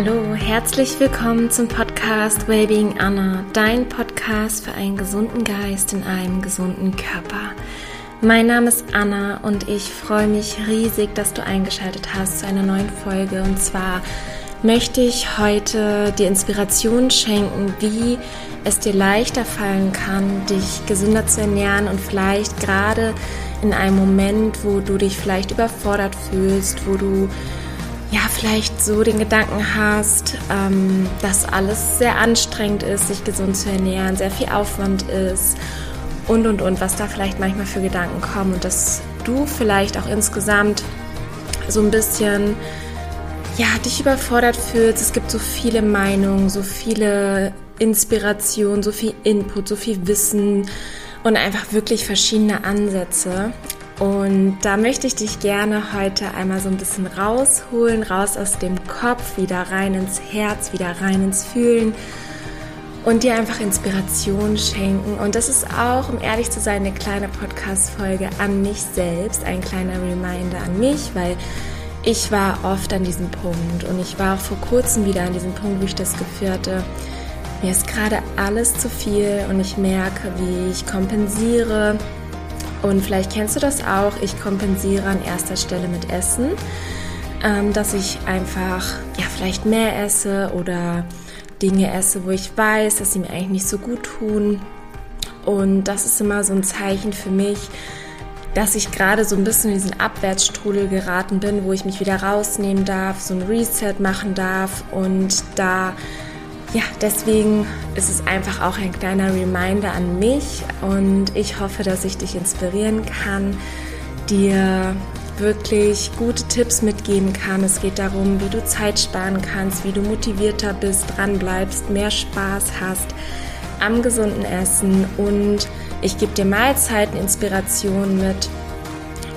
Hallo, herzlich willkommen zum Podcast Wellbeing Anna, dein Podcast für einen gesunden Geist in einem gesunden Körper. Mein Name ist Anna und ich freue mich riesig, dass du eingeschaltet hast zu einer neuen Folge. Und zwar möchte ich heute dir Inspiration schenken, wie es dir leichter fallen kann, dich gesünder zu ernähren und vielleicht gerade in einem Moment, wo du dich vielleicht überfordert fühlst, wo du ja, vielleicht so den Gedanken hast, ähm, dass alles sehr anstrengend ist, sich gesund zu ernähren, sehr viel Aufwand ist und und und, was da vielleicht manchmal für Gedanken kommen und dass du vielleicht auch insgesamt so ein bisschen ja, dich überfordert fühlst. Es gibt so viele Meinungen, so viele Inspirationen, so viel Input, so viel Wissen und einfach wirklich verschiedene Ansätze. Und da möchte ich dich gerne heute einmal so ein bisschen rausholen, raus aus dem Kopf, wieder rein ins Herz, wieder rein ins Fühlen und dir einfach Inspiration schenken. Und das ist auch, um ehrlich zu sein, eine kleine Podcast-Folge an mich selbst, ein kleiner Reminder an mich, weil ich war oft an diesem Punkt und ich war auch vor kurzem wieder an diesem Punkt, wo ich das geführte. Mir ist gerade alles zu viel und ich merke, wie ich kompensiere, und vielleicht kennst du das auch, ich kompensiere an erster Stelle mit Essen, ähm, dass ich einfach ja vielleicht mehr esse oder Dinge esse, wo ich weiß, dass sie mir eigentlich nicht so gut tun. Und das ist immer so ein Zeichen für mich, dass ich gerade so ein bisschen in diesen Abwärtsstrudel geraten bin, wo ich mich wieder rausnehmen darf, so ein Reset machen darf und da ja, deswegen ist es einfach auch ein kleiner Reminder an mich und ich hoffe, dass ich dich inspirieren kann, dir wirklich gute Tipps mitgeben kann. Es geht darum, wie du Zeit sparen kannst, wie du motivierter bist, dran bleibst, mehr Spaß hast am gesunden Essen und ich gebe dir Mahlzeiten, Inspirationen mit,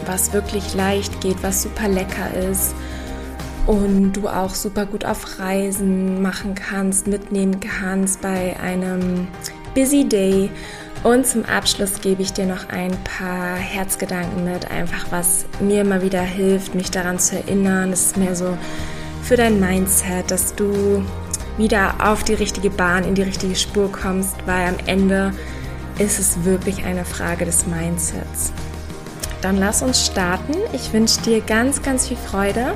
was wirklich leicht geht, was super lecker ist und du auch super gut auf Reisen machen kannst, mitnehmen kannst bei einem Busy Day. Und zum Abschluss gebe ich dir noch ein paar Herzgedanken mit, einfach was mir immer wieder hilft, mich daran zu erinnern. Es ist mehr so für dein Mindset, dass du wieder auf die richtige Bahn, in die richtige Spur kommst, weil am Ende ist es wirklich eine Frage des Mindsets. Dann lass uns starten. Ich wünsche dir ganz, ganz viel Freude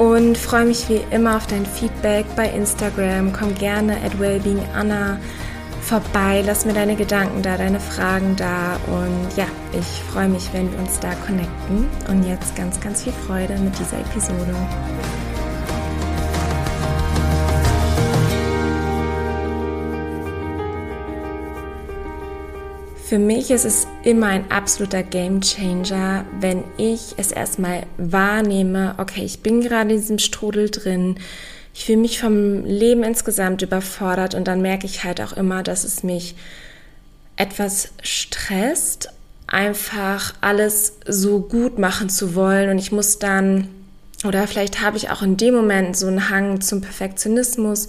und freue mich wie immer auf dein Feedback bei Instagram. Komm gerne at wellbeinganna vorbei, lass mir deine Gedanken da, deine Fragen da und ja, ich freue mich, wenn wir uns da connecten. Und jetzt ganz, ganz viel Freude mit dieser Episode. Für mich ist es immer ein absoluter Game Changer, wenn ich es erstmal wahrnehme, okay, ich bin gerade in diesem Strudel drin, ich fühle mich vom Leben insgesamt überfordert und dann merke ich halt auch immer, dass es mich etwas stresst, einfach alles so gut machen zu wollen und ich muss dann, oder vielleicht habe ich auch in dem Moment so einen Hang zum Perfektionismus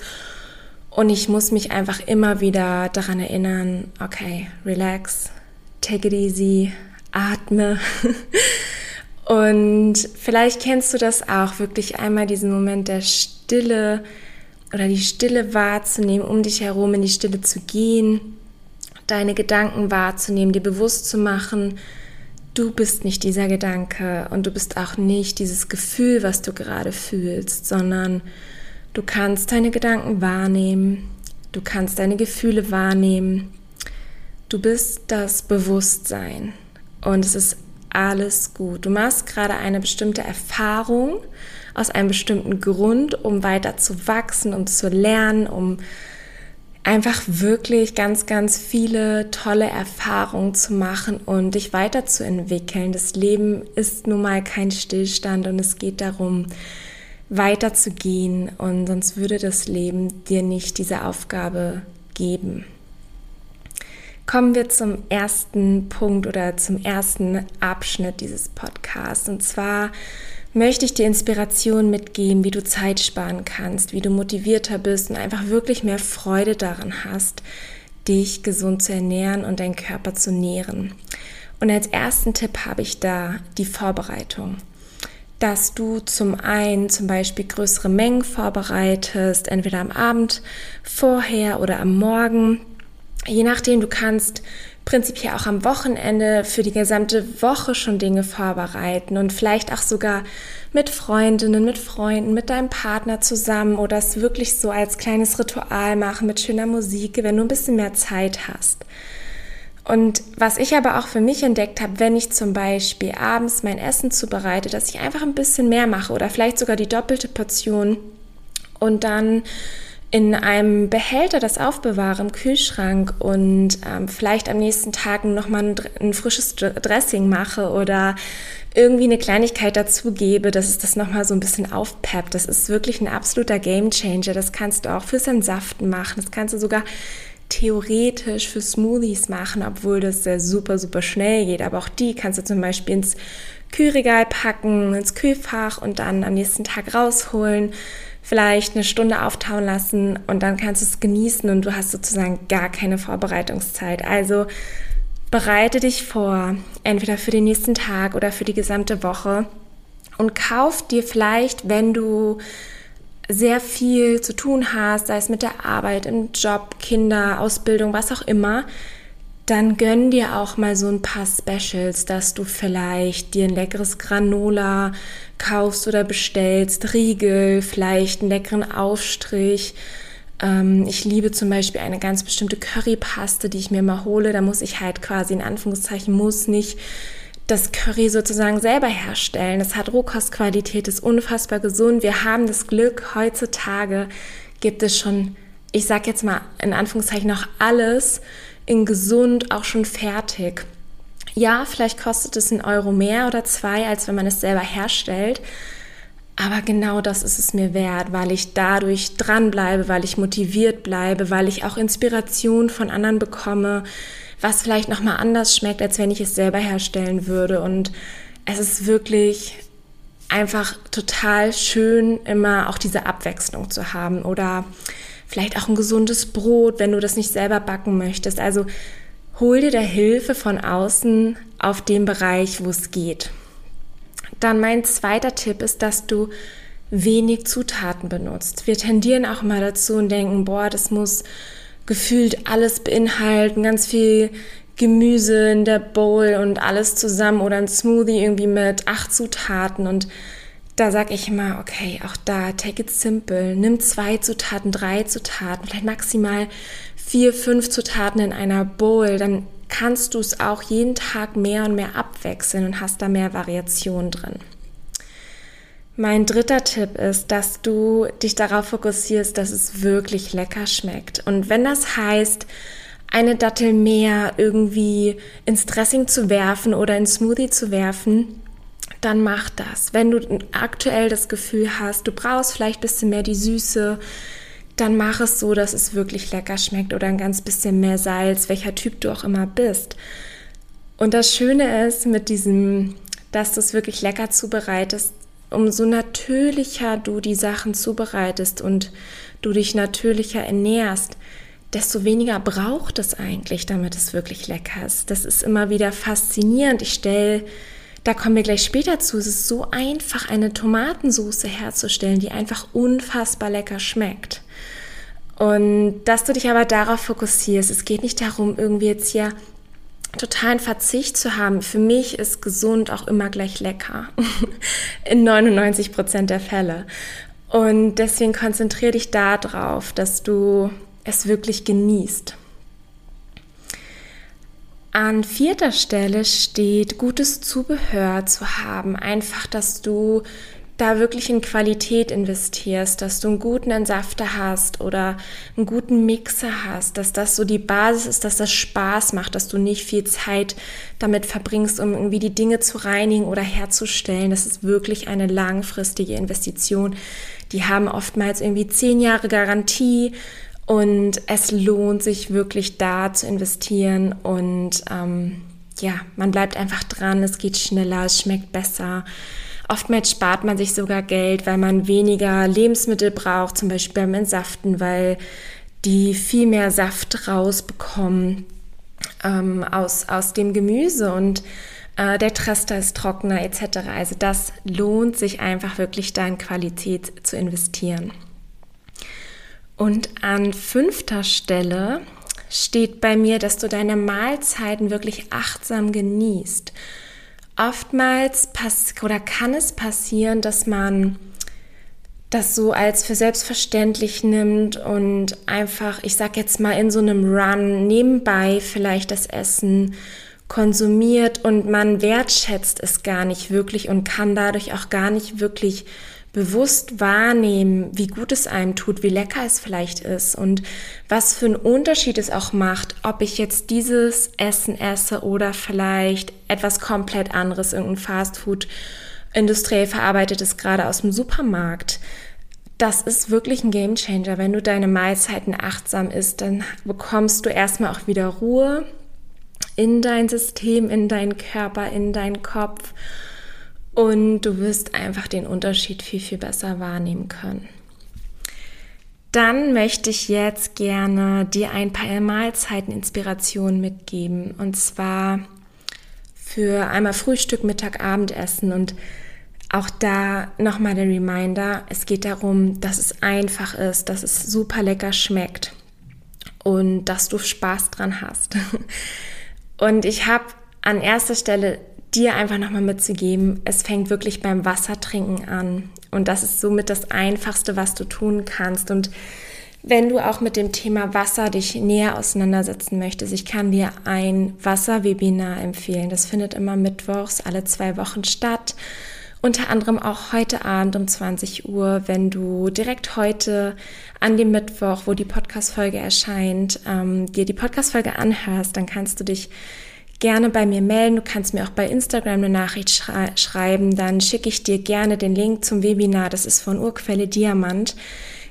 und ich muss mich einfach immer wieder daran erinnern, okay, relax, take it easy, atme. Und vielleicht kennst du das auch, wirklich einmal diesen Moment der Stille oder die Stille wahrzunehmen, um dich herum in die Stille zu gehen, deine Gedanken wahrzunehmen, dir bewusst zu machen, du bist nicht dieser Gedanke und du bist auch nicht dieses Gefühl, was du gerade fühlst, sondern Du kannst deine Gedanken wahrnehmen, du kannst deine Gefühle wahrnehmen. Du bist das Bewusstsein und es ist alles gut. Du machst gerade eine bestimmte Erfahrung aus einem bestimmten Grund, um weiter zu wachsen, um zu lernen, um einfach wirklich ganz, ganz viele tolle Erfahrungen zu machen und dich weiterzuentwickeln. Das Leben ist nun mal kein Stillstand und es geht darum, weiterzugehen und sonst würde das Leben dir nicht diese Aufgabe geben. Kommen wir zum ersten Punkt oder zum ersten Abschnitt dieses Podcasts. Und zwar möchte ich dir Inspiration mitgeben, wie du Zeit sparen kannst, wie du motivierter bist und einfach wirklich mehr Freude daran hast, dich gesund zu ernähren und deinen Körper zu nähren. Und als ersten Tipp habe ich da die Vorbereitung. Dass du zum einen zum Beispiel größere Mengen vorbereitest, entweder am Abend vorher oder am Morgen. Je nachdem, du kannst prinzipiell auch am Wochenende für die gesamte Woche schon Dinge vorbereiten und vielleicht auch sogar mit Freundinnen, mit Freunden, mit deinem Partner zusammen oder es wirklich so als kleines Ritual machen mit schöner Musik, wenn du ein bisschen mehr Zeit hast. Und was ich aber auch für mich entdeckt habe, wenn ich zum Beispiel abends mein Essen zubereite, dass ich einfach ein bisschen mehr mache oder vielleicht sogar die doppelte Portion und dann in einem Behälter das aufbewahre im Kühlschrank und ähm, vielleicht am nächsten Tag nochmal ein, ein frisches Dressing mache oder irgendwie eine Kleinigkeit dazugebe, dass es das nochmal so ein bisschen aufpeppt. Das ist wirklich ein absoluter Gamechanger. Das kannst du auch fürs Entsaften machen. Das kannst du sogar theoretisch für Smoothies machen, obwohl das sehr super, super schnell geht. Aber auch die kannst du zum Beispiel ins Kühlregal packen, ins Kühlfach und dann am nächsten Tag rausholen, vielleicht eine Stunde auftauen lassen und dann kannst du es genießen und du hast sozusagen gar keine Vorbereitungszeit. Also bereite dich vor, entweder für den nächsten Tag oder für die gesamte Woche und kauf dir vielleicht, wenn du sehr viel zu tun hast, sei es mit der Arbeit, im Job, Kinder, Ausbildung, was auch immer, dann gönn dir auch mal so ein paar Specials, dass du vielleicht dir ein leckeres Granola kaufst oder bestellst, Riegel, vielleicht einen leckeren Aufstrich. Ähm, ich liebe zum Beispiel eine ganz bestimmte Currypaste, die ich mir mal hole. Da muss ich halt quasi in Anführungszeichen, muss nicht das Curry sozusagen selber herstellen. Es hat Rohkostqualität, ist unfassbar gesund. Wir haben das Glück, heutzutage gibt es schon, ich sag jetzt mal in Anführungszeichen noch alles in gesund auch schon fertig. Ja, vielleicht kostet es einen Euro mehr oder zwei, als wenn man es selber herstellt. Aber genau das ist es mir wert, weil ich dadurch dranbleibe, weil ich motiviert bleibe, weil ich auch Inspiration von anderen bekomme, was vielleicht nochmal anders schmeckt, als wenn ich es selber herstellen würde. Und es ist wirklich einfach total schön, immer auch diese Abwechslung zu haben oder vielleicht auch ein gesundes Brot, wenn du das nicht selber backen möchtest. Also hol dir da Hilfe von außen auf dem Bereich, wo es geht. Dann mein zweiter Tipp ist, dass du wenig Zutaten benutzt. Wir tendieren auch mal dazu und denken, boah, das muss gefühlt alles beinhalten, ganz viel Gemüse in der Bowl und alles zusammen oder ein Smoothie irgendwie mit acht Zutaten und da sag ich immer, okay, auch da, take it simple. Nimm zwei Zutaten, drei Zutaten, vielleicht maximal vier, fünf Zutaten in einer Bowl. Dann kannst du es auch jeden Tag mehr und mehr abwechseln und hast da mehr Variation drin. Mein dritter Tipp ist, dass du dich darauf fokussierst, dass es wirklich lecker schmeckt. Und wenn das heißt, eine Dattel mehr irgendwie ins Dressing zu werfen oder ins Smoothie zu werfen, dann mach das. Wenn du aktuell das Gefühl hast, du brauchst vielleicht ein bisschen mehr die Süße, dann mach es so, dass es wirklich lecker schmeckt oder ein ganz bisschen mehr Salz, welcher Typ du auch immer bist. Und das Schöne ist mit diesem, dass du es wirklich lecker zubereitest, umso natürlicher du die Sachen zubereitest und du dich natürlicher ernährst, desto weniger braucht es eigentlich, damit es wirklich lecker ist. Das ist immer wieder faszinierend. Ich stelle, da kommen wir gleich später zu, es ist so einfach, eine Tomatensauce herzustellen, die einfach unfassbar lecker schmeckt. Und dass du dich aber darauf fokussierst, es geht nicht darum, irgendwie jetzt hier totalen Verzicht zu haben. Für mich ist gesund auch immer gleich lecker. In 99 Prozent der Fälle. Und deswegen konzentriere dich darauf, dass du es wirklich genießt. An vierter Stelle steht, gutes Zubehör zu haben. Einfach, dass du da wirklich in Qualität investierst, dass du einen guten Entsafter hast oder einen guten Mixer hast, dass das so die Basis ist, dass das Spaß macht, dass du nicht viel Zeit damit verbringst, um irgendwie die Dinge zu reinigen oder herzustellen. Das ist wirklich eine langfristige Investition. Die haben oftmals irgendwie zehn Jahre Garantie und es lohnt sich wirklich da zu investieren und ähm, ja, man bleibt einfach dran, es geht schneller, es schmeckt besser. Oftmals spart man sich sogar Geld, weil man weniger Lebensmittel braucht, zum Beispiel beim Entsaften, weil die viel mehr Saft rausbekommen ähm, aus, aus dem Gemüse. Und äh, der Trester ist trockener etc. Also das lohnt sich einfach wirklich da in Qualität zu investieren. Und an fünfter Stelle steht bei mir, dass du deine Mahlzeiten wirklich achtsam genießt. Oftmals pass oder kann es passieren, dass man das so als für selbstverständlich nimmt und einfach, ich sag jetzt mal, in so einem Run nebenbei vielleicht das Essen konsumiert und man wertschätzt es gar nicht wirklich und kann dadurch auch gar nicht wirklich bewusst wahrnehmen, wie gut es einem tut, wie lecker es vielleicht ist und was für einen Unterschied es auch macht, ob ich jetzt dieses Essen esse oder vielleicht etwas komplett anderes, irgendein Fastfood, industriell verarbeitetes gerade aus dem Supermarkt. Das ist wirklich ein Gamechanger. Wenn du deine Mahlzeiten achtsam isst, dann bekommst du erstmal auch wieder Ruhe in dein System, in deinen Körper, in deinen Kopf und du wirst einfach den Unterschied viel, viel besser wahrnehmen können. Dann möchte ich jetzt gerne dir ein paar Mahlzeiten-Inspirationen mitgeben. Und zwar für einmal Frühstück, Mittag, Abendessen. Und auch da nochmal der Reminder, es geht darum, dass es einfach ist, dass es super lecker schmeckt und dass du Spaß dran hast. Und ich habe an erster Stelle dir einfach nochmal mitzugeben, es fängt wirklich beim Wassertrinken an. Und das ist somit das Einfachste, was du tun kannst. Und wenn du auch mit dem Thema Wasser dich näher auseinandersetzen möchtest, ich kann dir ein Wasserwebinar empfehlen. Das findet immer mittwochs alle zwei Wochen statt. Unter anderem auch heute Abend um 20 Uhr, wenn du direkt heute an dem Mittwoch, wo die Podcast-Folge erscheint, ähm, dir die Podcast-Folge anhörst, dann kannst du dich gerne bei mir melden. Du kannst mir auch bei Instagram eine Nachricht schrei schreiben. Dann schicke ich dir gerne den Link zum Webinar. Das ist von Urquelle Diamant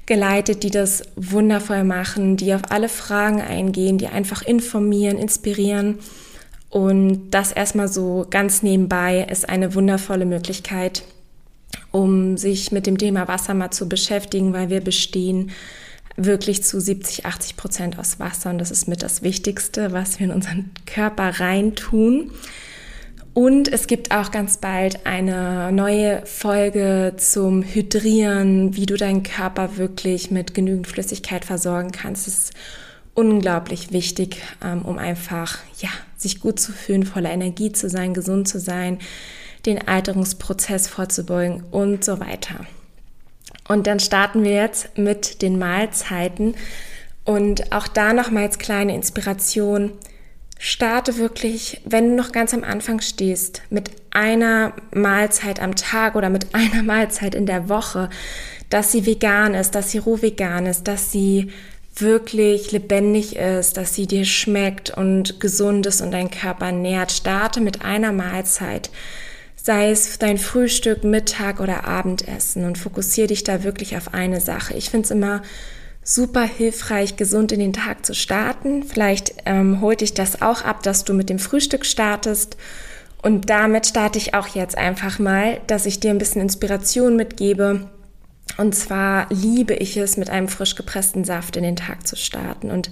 geleitet, die das wundervoll machen, die auf alle Fragen eingehen, die einfach informieren, inspirieren. Und das erstmal so ganz nebenbei ist eine wundervolle Möglichkeit, um sich mit dem Thema Wasser mal zu beschäftigen, weil wir bestehen wirklich zu 70, 80 Prozent aus Wasser und das ist mit das Wichtigste, was wir in unseren Körper reintun. Und es gibt auch ganz bald eine neue Folge zum Hydrieren, wie du deinen Körper wirklich mit genügend Flüssigkeit versorgen kannst. Das ist unglaublich wichtig, ähm, um einfach, ja, sich gut zu fühlen, voller Energie zu sein, gesund zu sein, den Alterungsprozess vorzubeugen und so weiter. Und dann starten wir jetzt mit den Mahlzeiten. Und auch da nochmal als kleine Inspiration. Starte wirklich, wenn du noch ganz am Anfang stehst, mit einer Mahlzeit am Tag oder mit einer Mahlzeit in der Woche, dass sie vegan ist, dass sie roh vegan ist, dass sie wirklich lebendig ist, dass sie dir schmeckt und gesund ist und dein Körper nährt. Starte mit einer Mahlzeit sei es dein Frühstück, Mittag oder Abendessen und fokussiere dich da wirklich auf eine Sache. Ich finde es immer super hilfreich, gesund in den Tag zu starten. Vielleicht ähm, holt dich das auch ab, dass du mit dem Frühstück startest. Und damit starte ich auch jetzt einfach mal, dass ich dir ein bisschen Inspiration mitgebe. Und zwar liebe ich es, mit einem frisch gepressten Saft in den Tag zu starten. Und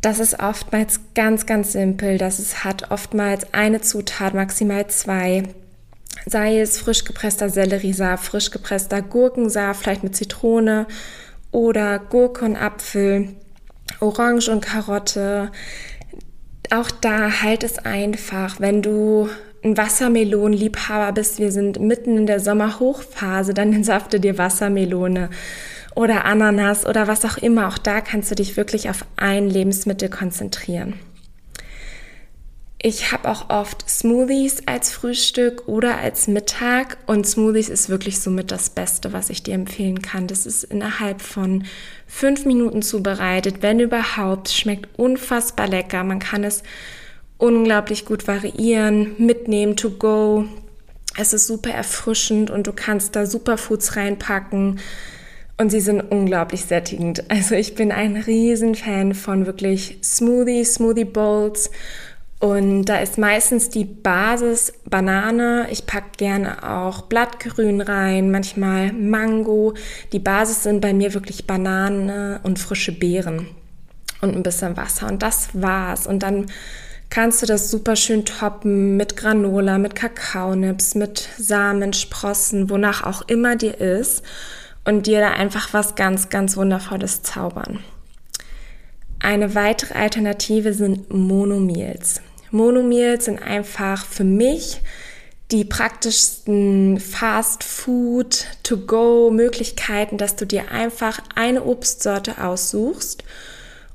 das ist oftmals ganz, ganz simpel. Das es hat oftmals eine Zutat, maximal zwei sei es frisch gepresster Selleriesaft, frisch gepresster Gurkensaft, vielleicht mit Zitrone oder Gurke und Apfel, Orange und Karotte. Auch da halt es einfach, wenn du ein Wassermelonenliebhaber bist, wir sind mitten in der Sommerhochphase, dann entsafte dir Wassermelone oder Ananas oder was auch immer. Auch da kannst du dich wirklich auf ein Lebensmittel konzentrieren. Ich habe auch oft Smoothies als Frühstück oder als Mittag und Smoothies ist wirklich somit das Beste, was ich dir empfehlen kann. Das ist innerhalb von fünf Minuten zubereitet, wenn überhaupt. Schmeckt unfassbar lecker. Man kann es unglaublich gut variieren, mitnehmen, to go. Es ist super erfrischend und du kannst da Superfoods reinpacken. Und sie sind unglaublich sättigend. Also ich bin ein Riesenfan von wirklich Smoothies, Smoothie Bowls und da ist meistens die Basis Banane. Ich packe gerne auch Blattgrün rein, manchmal Mango. Die Basis sind bei mir wirklich Banane und frische Beeren und ein bisschen Wasser. Und das war's. Und dann kannst du das super schön toppen mit Granola, mit Kakaonips, mit Samen, Sprossen, wonach auch immer dir ist und dir da einfach was ganz, ganz Wundervolles zaubern. Eine weitere Alternative sind Monomeals. Monomeals sind einfach für mich die praktischsten Fast Food to go Möglichkeiten, dass du dir einfach eine Obstsorte aussuchst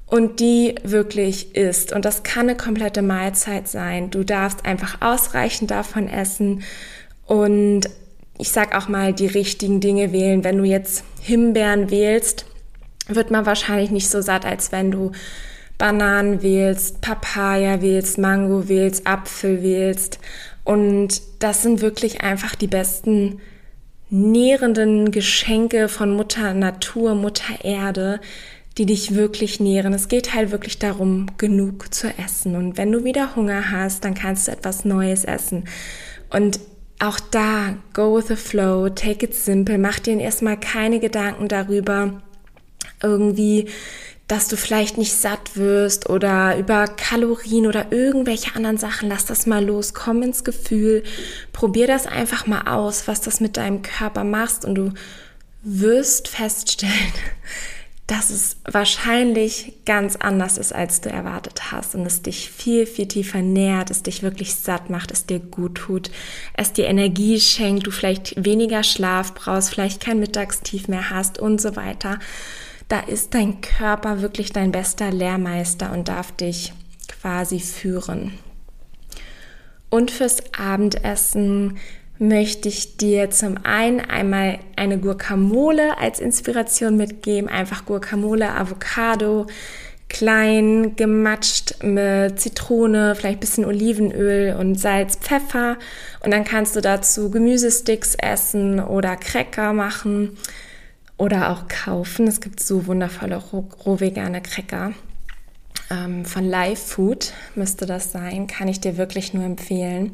und die wirklich isst. Und das kann eine komplette Mahlzeit sein. Du darfst einfach ausreichend davon essen und ich sag auch mal die richtigen Dinge wählen. Wenn du jetzt Himbeeren wählst, wird man wahrscheinlich nicht so satt, als wenn du Bananen wählst, Papaya wählst, Mango wählst, Apfel wählst. Und das sind wirklich einfach die besten nährenden Geschenke von Mutter Natur, Mutter Erde, die dich wirklich nähren. Es geht halt wirklich darum, genug zu essen. Und wenn du wieder Hunger hast, dann kannst du etwas Neues essen. Und auch da, go with the flow, take it simple, mach dir erstmal keine Gedanken darüber, irgendwie, dass du vielleicht nicht satt wirst oder über Kalorien oder irgendwelche anderen Sachen. Lass das mal los, komm ins Gefühl, probier das einfach mal aus, was das mit deinem Körper macht und du wirst feststellen, dass es wahrscheinlich ganz anders ist, als du erwartet hast und es dich viel, viel tiefer nährt, es dich wirklich satt macht, es dir gut tut, es dir Energie schenkt, du vielleicht weniger Schlaf brauchst, vielleicht kein Mittagstief mehr hast und so weiter. Da ist dein Körper wirklich dein bester Lehrmeister und darf dich quasi führen. Und fürs Abendessen möchte ich dir zum einen einmal eine Guacamole als Inspiration mitgeben. Einfach Guacamole, Avocado, klein gematscht mit Zitrone, vielleicht bisschen Olivenöl und Salz, Pfeffer. Und dann kannst du dazu Gemüsesticks essen oder Cracker machen oder auch kaufen. Es gibt so wundervolle rohvegane Cracker. Ähm, von Live Food müsste das sein, kann ich dir wirklich nur empfehlen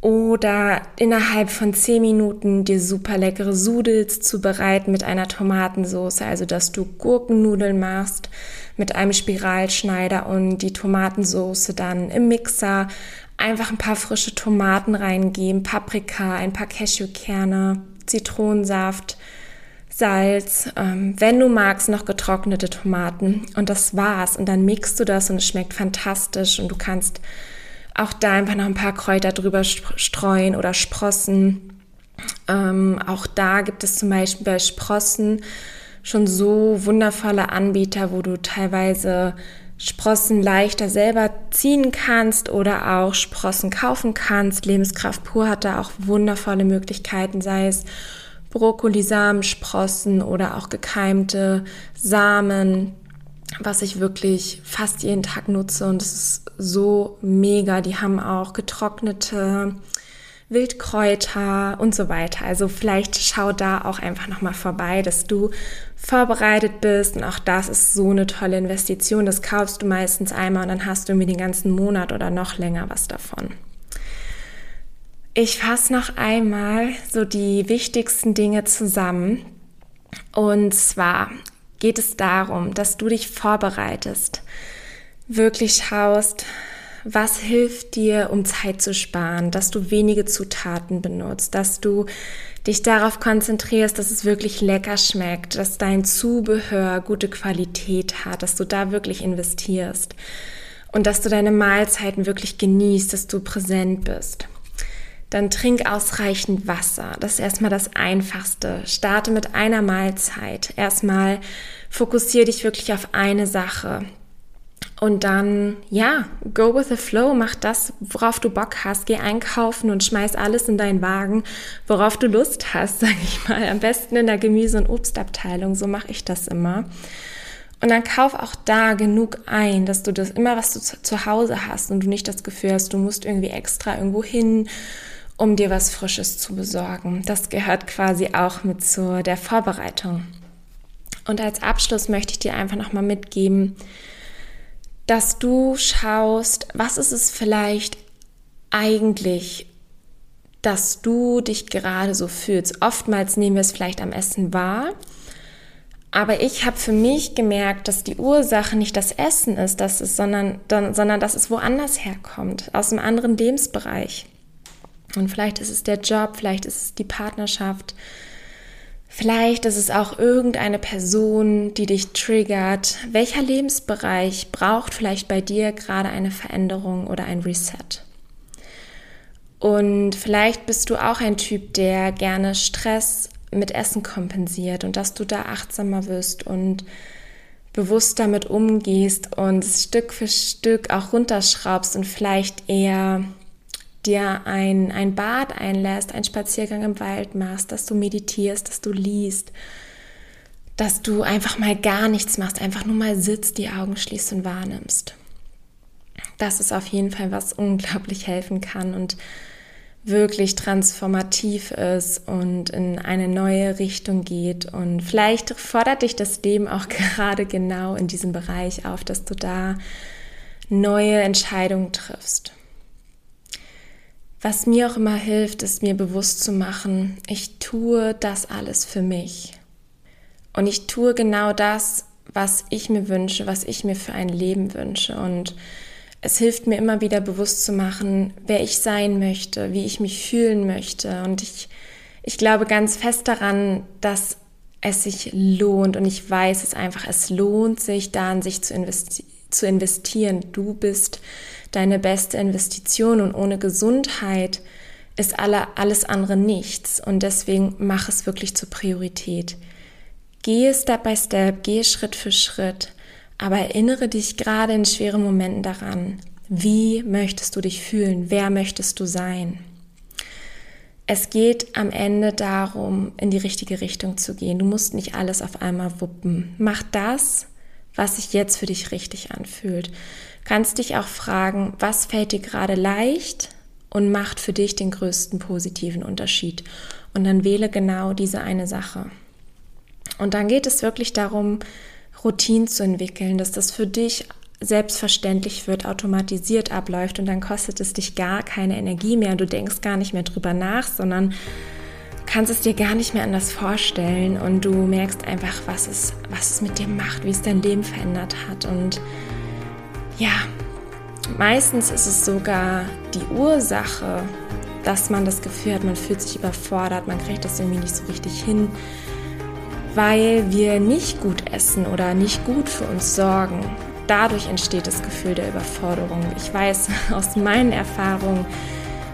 oder innerhalb von 10 Minuten dir super leckere Sudels zubereiten mit einer Tomatensauce, also dass du Gurkennudeln machst mit einem Spiralschneider und die Tomatensauce dann im Mixer einfach ein paar frische Tomaten reingeben, Paprika, ein paar Cashewkerne, Zitronensaft, Salz, ähm, wenn du magst, noch getrocknete Tomaten und das war's und dann mixt du das und es schmeckt fantastisch und du kannst auch da einfach noch ein paar Kräuter drüber streuen oder Sprossen. Ähm, auch da gibt es zum Beispiel bei Sprossen schon so wundervolle Anbieter, wo du teilweise Sprossen leichter selber ziehen kannst oder auch Sprossen kaufen kannst. Lebenskraft pur hat da auch wundervolle Möglichkeiten, sei es Brokkolisamen, Sprossen oder auch gekeimte Samen, was ich wirklich fast jeden Tag nutze und es ist so mega. Die haben auch getrocknete Wildkräuter und so weiter. Also vielleicht schau da auch einfach nochmal vorbei, dass du vorbereitet bist. Und auch das ist so eine tolle Investition. Das kaufst du meistens einmal und dann hast du irgendwie den ganzen Monat oder noch länger was davon. Ich fasse noch einmal so die wichtigsten Dinge zusammen. Und zwar geht es darum, dass du dich vorbereitest, wirklich schaust, was hilft dir, um Zeit zu sparen, dass du wenige Zutaten benutzt, dass du dich darauf konzentrierst, dass es wirklich lecker schmeckt, dass dein Zubehör gute Qualität hat, dass du da wirklich investierst und dass du deine Mahlzeiten wirklich genießt, dass du präsent bist. Dann trink ausreichend Wasser. Das ist erstmal das Einfachste. Starte mit einer Mahlzeit. Erstmal fokussiere dich wirklich auf eine Sache. Und dann, ja, go with the flow, mach das, worauf du Bock hast. Geh einkaufen und schmeiß alles in deinen Wagen, worauf du Lust hast, sag ich mal. Am besten in der Gemüse- und Obstabteilung, so mache ich das immer. Und dann kauf auch da genug ein, dass du das immer, was du zu, zu Hause hast und du nicht das Gefühl hast, du musst irgendwie extra irgendwo hin um dir was Frisches zu besorgen. Das gehört quasi auch mit zu der Vorbereitung. Und als Abschluss möchte ich dir einfach nochmal mitgeben, dass du schaust, was ist es vielleicht eigentlich, dass du dich gerade so fühlst. Oftmals nehmen wir es vielleicht am Essen wahr, Aber ich habe für mich gemerkt, dass die Ursache nicht das Essen ist, dass es, sondern, sondern dass es woanders herkommt, aus einem anderen Lebensbereich. Und vielleicht ist es der Job, vielleicht ist es die Partnerschaft, vielleicht ist es auch irgendeine Person, die dich triggert. Welcher Lebensbereich braucht vielleicht bei dir gerade eine Veränderung oder ein Reset? Und vielleicht bist du auch ein Typ, der gerne Stress mit Essen kompensiert und dass du da achtsamer wirst und bewusst damit umgehst und Stück für Stück auch runterschraubst und vielleicht eher dir ein, ein Bad einlässt, einen Spaziergang im Wald machst, dass du meditierst, dass du liest, dass du einfach mal gar nichts machst, einfach nur mal sitzt, die Augen schließt und wahrnimmst. Das ist auf jeden Fall, was unglaublich helfen kann und wirklich transformativ ist und in eine neue Richtung geht. Und vielleicht fordert dich das Leben auch gerade genau in diesem Bereich auf, dass du da neue Entscheidungen triffst. Was mir auch immer hilft, ist mir bewusst zu machen, ich tue das alles für mich. Und ich tue genau das, was ich mir wünsche, was ich mir für ein Leben wünsche. Und es hilft mir immer wieder bewusst zu machen, wer ich sein möchte, wie ich mich fühlen möchte. Und ich, ich glaube ganz fest daran, dass es sich lohnt. Und ich weiß es einfach, es lohnt sich, da in sich zu, investi zu investieren. Du bist deine beste Investition und ohne Gesundheit ist alle, alles andere nichts. Und deswegen mach es wirklich zur Priorität. Gehe Step by Step, gehe Schritt für Schritt aber erinnere dich gerade in schweren Momenten daran, wie möchtest du dich fühlen, wer möchtest du sein. Es geht am Ende darum, in die richtige Richtung zu gehen. Du musst nicht alles auf einmal wuppen. Mach das, was sich jetzt für dich richtig anfühlt. Kannst dich auch fragen, was fällt dir gerade leicht und macht für dich den größten positiven Unterschied. Und dann wähle genau diese eine Sache. Und dann geht es wirklich darum, Routinen zu entwickeln, dass das für dich selbstverständlich wird, automatisiert abläuft und dann kostet es dich gar keine Energie mehr. Du denkst gar nicht mehr drüber nach, sondern kannst es dir gar nicht mehr anders vorstellen und du merkst einfach, was es, was es mit dir macht, wie es dein Leben verändert hat. Und ja, meistens ist es sogar die Ursache, dass man das Gefühl hat, man fühlt sich überfordert, man kriegt das irgendwie nicht so richtig hin weil wir nicht gut essen oder nicht gut für uns sorgen. Dadurch entsteht das Gefühl der Überforderung. Ich weiß aus meinen Erfahrungen,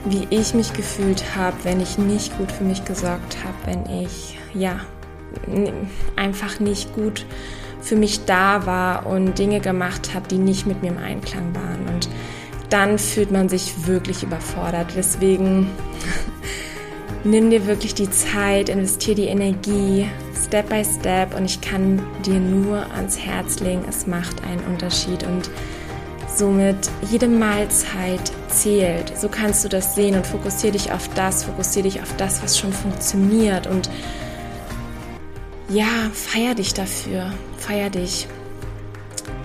wie ich mich gefühlt habe, wenn ich nicht gut für mich gesorgt habe, wenn ich ja einfach nicht gut für mich da war und Dinge gemacht habe, die nicht mit mir im Einklang waren. Und dann fühlt man sich wirklich überfordert. Deswegen nimm dir wirklich die Zeit, investier die Energie, Step by Step und ich kann dir nur ans Herz legen, es macht einen Unterschied und somit jede Mahlzeit zählt. So kannst du das sehen und fokussiere dich auf das, fokussiere dich auf das, was schon funktioniert und ja, feier dich dafür, feier dich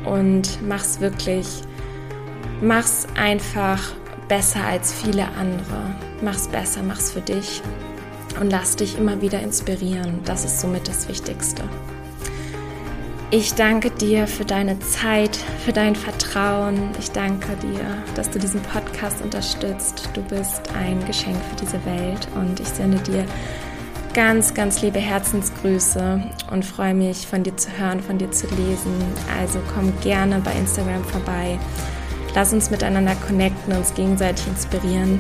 und mach's wirklich, mach's einfach besser als viele andere. Mach's besser, mach's für dich und lass dich immer wieder inspirieren. Das ist somit das Wichtigste. Ich danke dir für deine Zeit, für dein Vertrauen. Ich danke dir, dass du diesen Podcast unterstützt. Du bist ein Geschenk für diese Welt und ich sende dir ganz, ganz liebe Herzensgrüße und freue mich, von dir zu hören, von dir zu lesen. Also komm gerne bei Instagram vorbei. Lass uns miteinander connecten, uns gegenseitig inspirieren.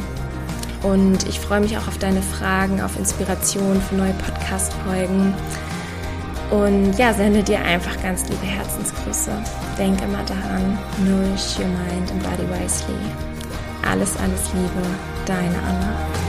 Und ich freue mich auch auf deine Fragen, auf Inspiration für neue Podcast-Folgen. Und ja, sende dir einfach ganz liebe Herzensgrüße. Denk immer daran, nourish your mind and body wisely. Alles, alles Liebe, deine Anna.